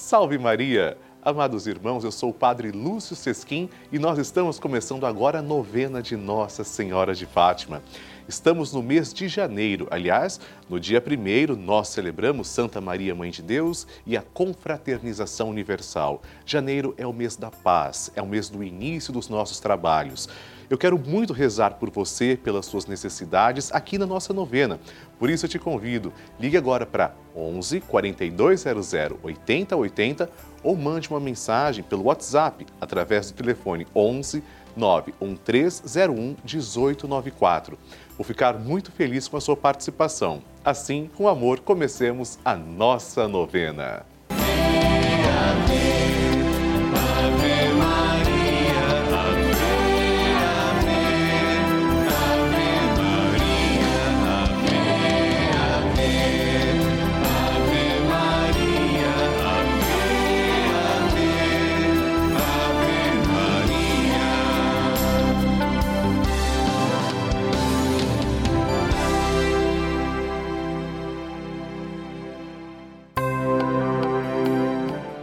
Salve Maria! Amados irmãos, eu sou o Padre Lúcio Sesquim e nós estamos começando agora a novena de Nossa Senhora de Fátima. Estamos no mês de janeiro. Aliás, no dia 1 nós celebramos Santa Maria, Mãe de Deus e a confraternização universal. Janeiro é o mês da paz, é o mês do início dos nossos trabalhos. Eu quero muito rezar por você, pelas suas necessidades aqui na nossa novena. Por isso eu te convido, ligue agora para 11 4200 8080 ou mande uma mensagem pelo WhatsApp através do telefone 11 91301 1894. Vou ficar muito feliz com a sua participação. Assim, com amor, comecemos a nossa novena.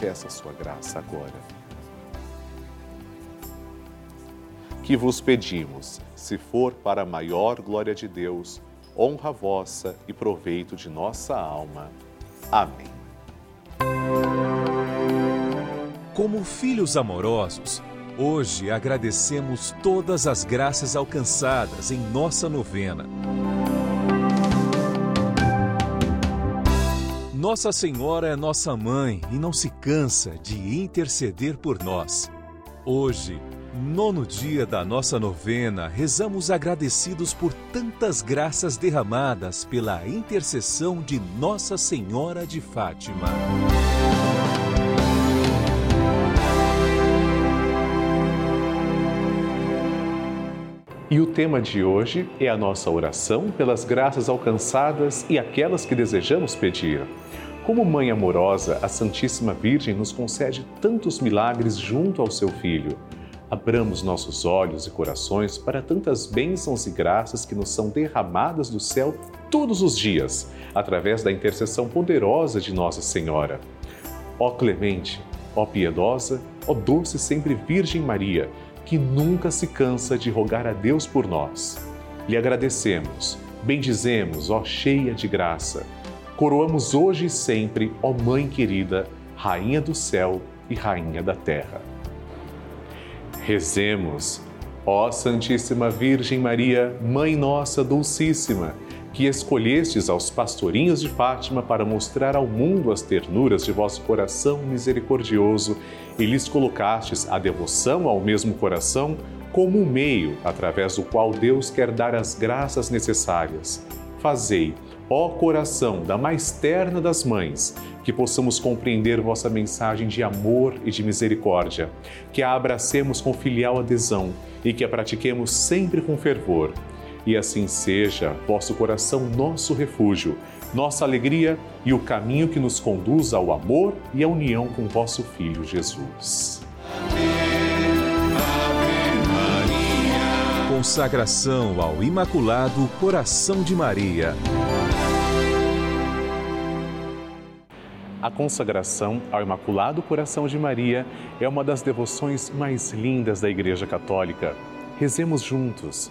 peça a sua graça agora. Que vos pedimos, se for para a maior glória de Deus, honra vossa e proveito de nossa alma. Amém. Como filhos amorosos, hoje agradecemos todas as graças alcançadas em nossa novena. Nossa Senhora é nossa mãe e não se cansa de interceder por nós. Hoje, Nono dia da nossa novena, rezamos agradecidos por tantas graças derramadas pela intercessão de Nossa Senhora de Fátima. E o tema de hoje é a nossa oração pelas graças alcançadas e aquelas que desejamos pedir. Como mãe amorosa, a Santíssima Virgem nos concede tantos milagres junto ao seu Filho. Abramos nossos olhos e corações para tantas bênçãos e graças que nos são derramadas do céu todos os dias, através da intercessão poderosa de Nossa Senhora. Ó clemente, ó piedosa, ó doce sempre Virgem Maria, que nunca se cansa de rogar a Deus por nós. Lhe agradecemos, bendizemos, ó cheia de graça. Coroamos hoje e sempre, ó Mãe querida, Rainha do céu e Rainha da terra. Rezemos, ó Santíssima Virgem Maria, Mãe Nossa Dulcíssima que escolhestes aos pastorinhos de Fátima para mostrar ao mundo as ternuras de vosso coração misericordioso e lhes colocastes a devoção ao mesmo coração como um meio através do qual Deus quer dar as graças necessárias. Fazei, ó coração da mais terna das mães, que possamos compreender vossa mensagem de amor e de misericórdia, que a abracemos com filial adesão e que a pratiquemos sempre com fervor e assim seja, vosso coração nosso refúgio, nossa alegria e o caminho que nos conduz ao amor e à união com vosso Filho Jesus. Consagração ao Imaculado Coração de Maria. A consagração ao Imaculado Coração de Maria é uma das devoções mais lindas da Igreja Católica. Rezemos juntos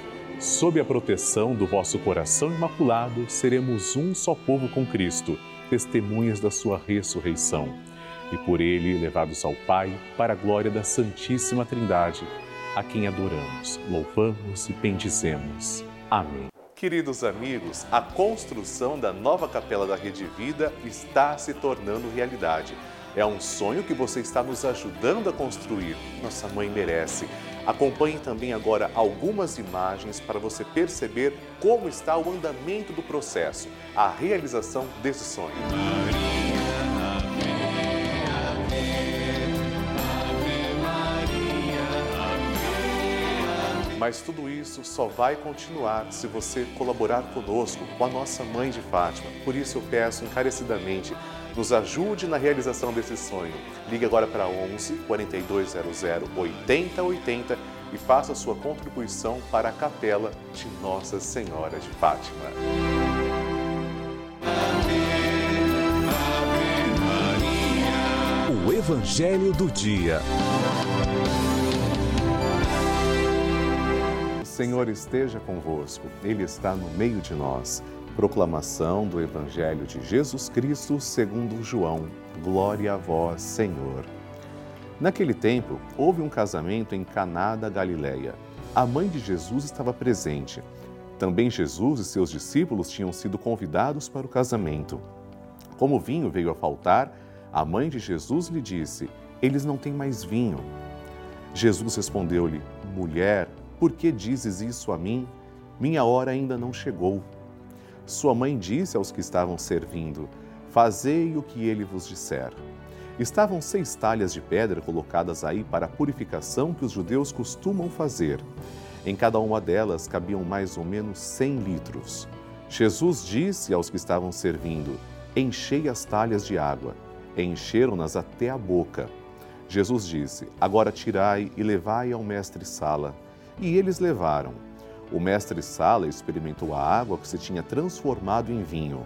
Sob a proteção do vosso coração imaculado, seremos um só povo com Cristo, testemunhas da sua ressurreição. E por ele levados ao Pai, para a glória da Santíssima Trindade, a quem adoramos, louvamos e bendizemos. Amém. Queridos amigos, a construção da nova capela da Rede Vida está se tornando realidade. É um sonho que você está nos ajudando a construir. Nossa mãe merece. Acompanhe também agora algumas imagens para você perceber como está o andamento do processo, a realização desse sonho. Mas tudo isso só vai continuar se você colaborar conosco, com a nossa Mãe de Fátima. Por isso eu peço encarecidamente nos ajude na realização desse sonho. Ligue agora para 11 4200 8080 e faça sua contribuição para a capela de Nossa Senhora de Fátima. O Evangelho do Dia. O Senhor esteja convosco, Ele está no meio de nós. Proclamação do Evangelho de Jesus Cristo segundo João. Glória a vós, Senhor. Naquele tempo, houve um casamento em Caná da Galileia. A mãe de Jesus estava presente. Também Jesus e seus discípulos tinham sido convidados para o casamento. Como o vinho veio a faltar, a mãe de Jesus lhe disse: Eles não têm mais vinho. Jesus respondeu-lhe: Mulher, por que dizes isso a mim? Minha hora ainda não chegou. Sua mãe disse aos que estavam servindo: Fazei o que ele vos disser. Estavam seis talhas de pedra colocadas aí para a purificação que os judeus costumam fazer. Em cada uma delas cabiam mais ou menos cem litros. Jesus disse aos que estavam servindo: Enchei as talhas de água. Encheram-nas até a boca. Jesus disse: Agora tirai e levai ao mestre-sala. E eles levaram. O mestre Sala experimentou a água que se tinha transformado em vinho.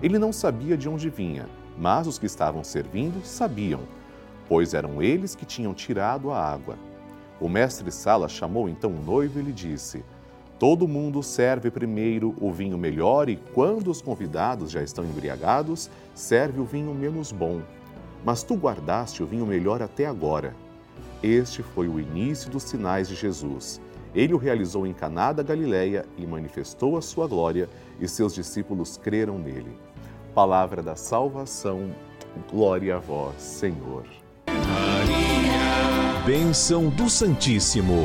Ele não sabia de onde vinha, mas os que estavam servindo sabiam, pois eram eles que tinham tirado a água. O mestre Sala chamou então o noivo e lhe disse: Todo mundo serve primeiro o vinho melhor e, quando os convidados já estão embriagados, serve o vinho menos bom. Mas tu guardaste o vinho melhor até agora. Este foi o início dos sinais de Jesus. Ele o realizou em Caná da Galileia e manifestou a sua glória, e seus discípulos creram nele. Palavra da salvação, glória a vós, Senhor. Maria. Bênção do Santíssimo.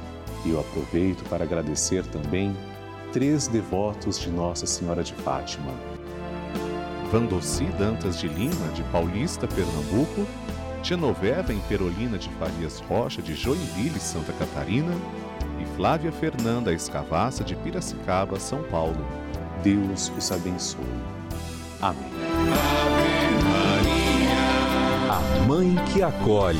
E eu aproveito para agradecer também três devotos de Nossa Senhora de Fátima. Vandossi Dantas de Lima, de Paulista, Pernambuco, Genoveva Imperolina de Farias Rocha, de Joinville, Santa Catarina, e Flávia Fernanda Escavaça, de Piracicaba, São Paulo. Deus os abençoe. Amém. Ave Maria, a Mãe que acolhe.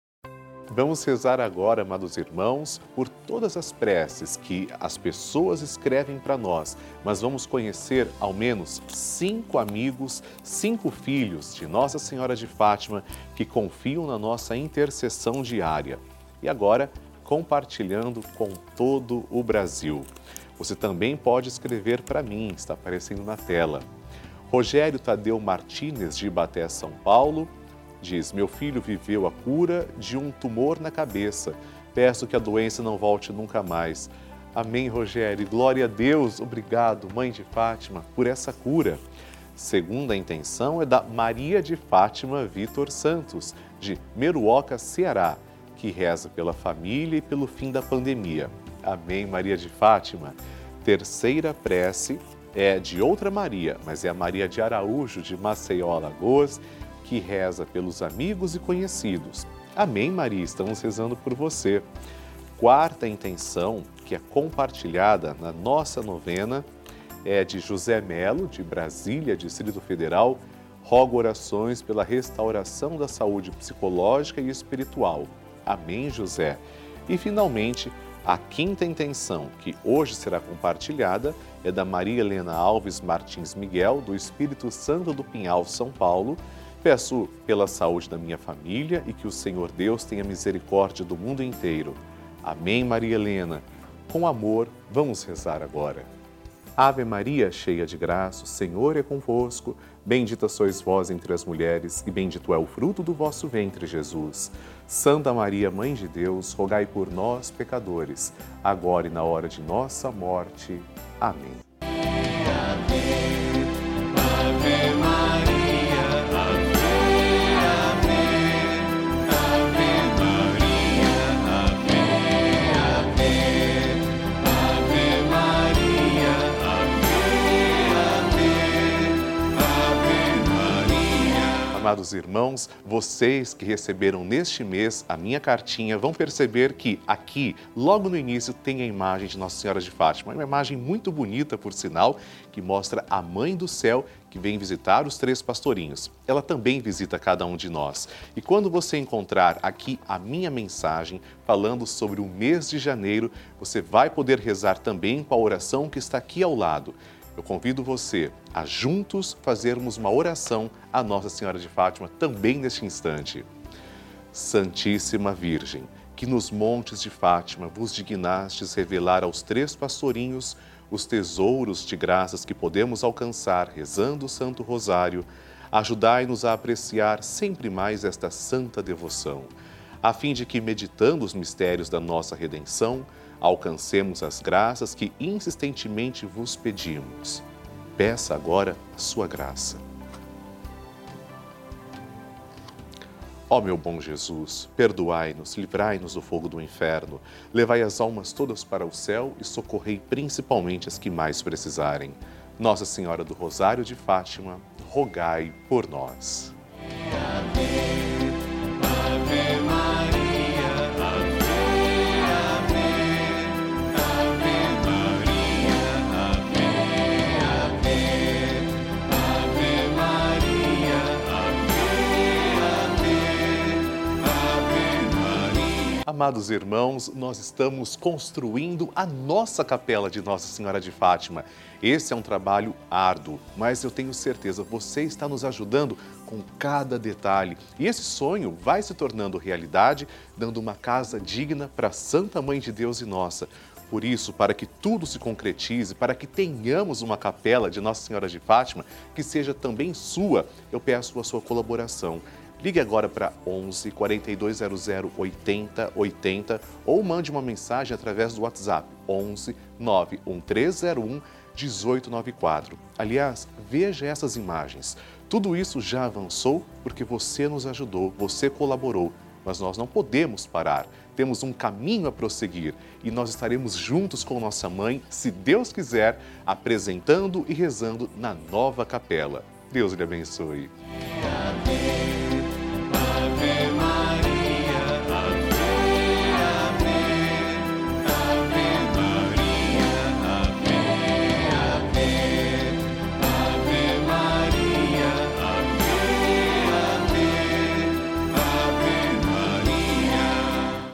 Vamos rezar agora, amados irmãos, por todas as preces que as pessoas escrevem para nós, mas vamos conhecer ao menos cinco amigos, cinco filhos de Nossa Senhora de Fátima que confiam na nossa intercessão diária. E agora, compartilhando com todo o Brasil. Você também pode escrever para mim, está aparecendo na tela. Rogério Tadeu Martínez, de Ibaté, São Paulo Diz: Meu filho viveu a cura de um tumor na cabeça. Peço que a doença não volte nunca mais. Amém, Rogério. Glória a Deus. Obrigado, Mãe de Fátima, por essa cura. Segunda intenção é da Maria de Fátima Vitor Santos, de Meruoca, Ceará, que reza pela família e pelo fim da pandemia. Amém, Maria de Fátima. Terceira prece é de outra Maria, mas é a Maria de Araújo, de Maceió, Alagoas, que reza pelos amigos e conhecidos. Amém, Maria, estamos rezando por você. Quarta intenção, que é compartilhada na nossa novena, é de José Melo, de Brasília, Distrito Federal. Rogo orações pela restauração da saúde psicológica e espiritual. Amém, José. E, finalmente, a quinta intenção, que hoje será compartilhada, é da Maria Helena Alves Martins Miguel, do Espírito Santo do Pinhal, São Paulo. Peço pela saúde da minha família e que o Senhor Deus tenha misericórdia do mundo inteiro. Amém, Maria Helena. Com amor, vamos rezar agora. Ave Maria, cheia de graça, o Senhor é convosco. Bendita sois vós entre as mulheres, e bendito é o fruto do vosso ventre, Jesus. Santa Maria, Mãe de Deus, rogai por nós, pecadores, agora e na hora de nossa morte. Amém. Amados irmãos, vocês que receberam neste mês a minha cartinha vão perceber que aqui, logo no início, tem a imagem de Nossa Senhora de Fátima. Uma imagem muito bonita, por sinal, que mostra a Mãe do Céu que vem visitar os três pastorinhos. Ela também visita cada um de nós. E quando você encontrar aqui a minha mensagem falando sobre o mês de janeiro, você vai poder rezar também com a oração que está aqui ao lado eu convido você a juntos fazermos uma oração à Nossa Senhora de Fátima também neste instante. Santíssima Virgem, que nos montes de Fátima vos dignastes revelar aos três pastorinhos os tesouros de graças que podemos alcançar rezando o Santo Rosário, ajudai-nos a apreciar sempre mais esta santa devoção, a fim de que, meditando os mistérios da nossa redenção, alcancemos as graças que insistentemente vos pedimos. Peça agora a sua graça. Ó meu bom Jesus, perdoai-nos, livrai-nos do fogo do inferno, levai as almas todas para o céu e socorrei principalmente as que mais precisarem. Nossa Senhora do Rosário de Fátima, rogai por nós. Amados irmãos, nós estamos construindo a nossa capela de Nossa Senhora de Fátima. Esse é um trabalho árduo, mas eu tenho certeza você está nos ajudando com cada detalhe. E esse sonho vai se tornando realidade, dando uma casa digna para Santa Mãe de Deus e nossa. Por isso, para que tudo se concretize, para que tenhamos uma capela de Nossa Senhora de Fátima que seja também sua, eu peço a sua colaboração. Ligue agora para 11 4200 80 80 ou mande uma mensagem através do WhatsApp 11 91301 1894. Aliás, veja essas imagens. Tudo isso já avançou porque você nos ajudou, você colaborou. Mas nós não podemos parar. Temos um caminho a prosseguir e nós estaremos juntos com nossa mãe, se Deus quiser, apresentando e rezando na nova capela. Deus lhe abençoe.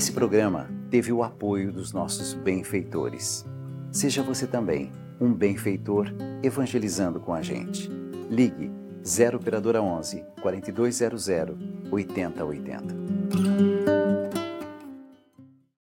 Esse programa teve o apoio dos nossos benfeitores. Seja você também um benfeitor evangelizando com a gente. Ligue 0 operadora 11 4200 8080.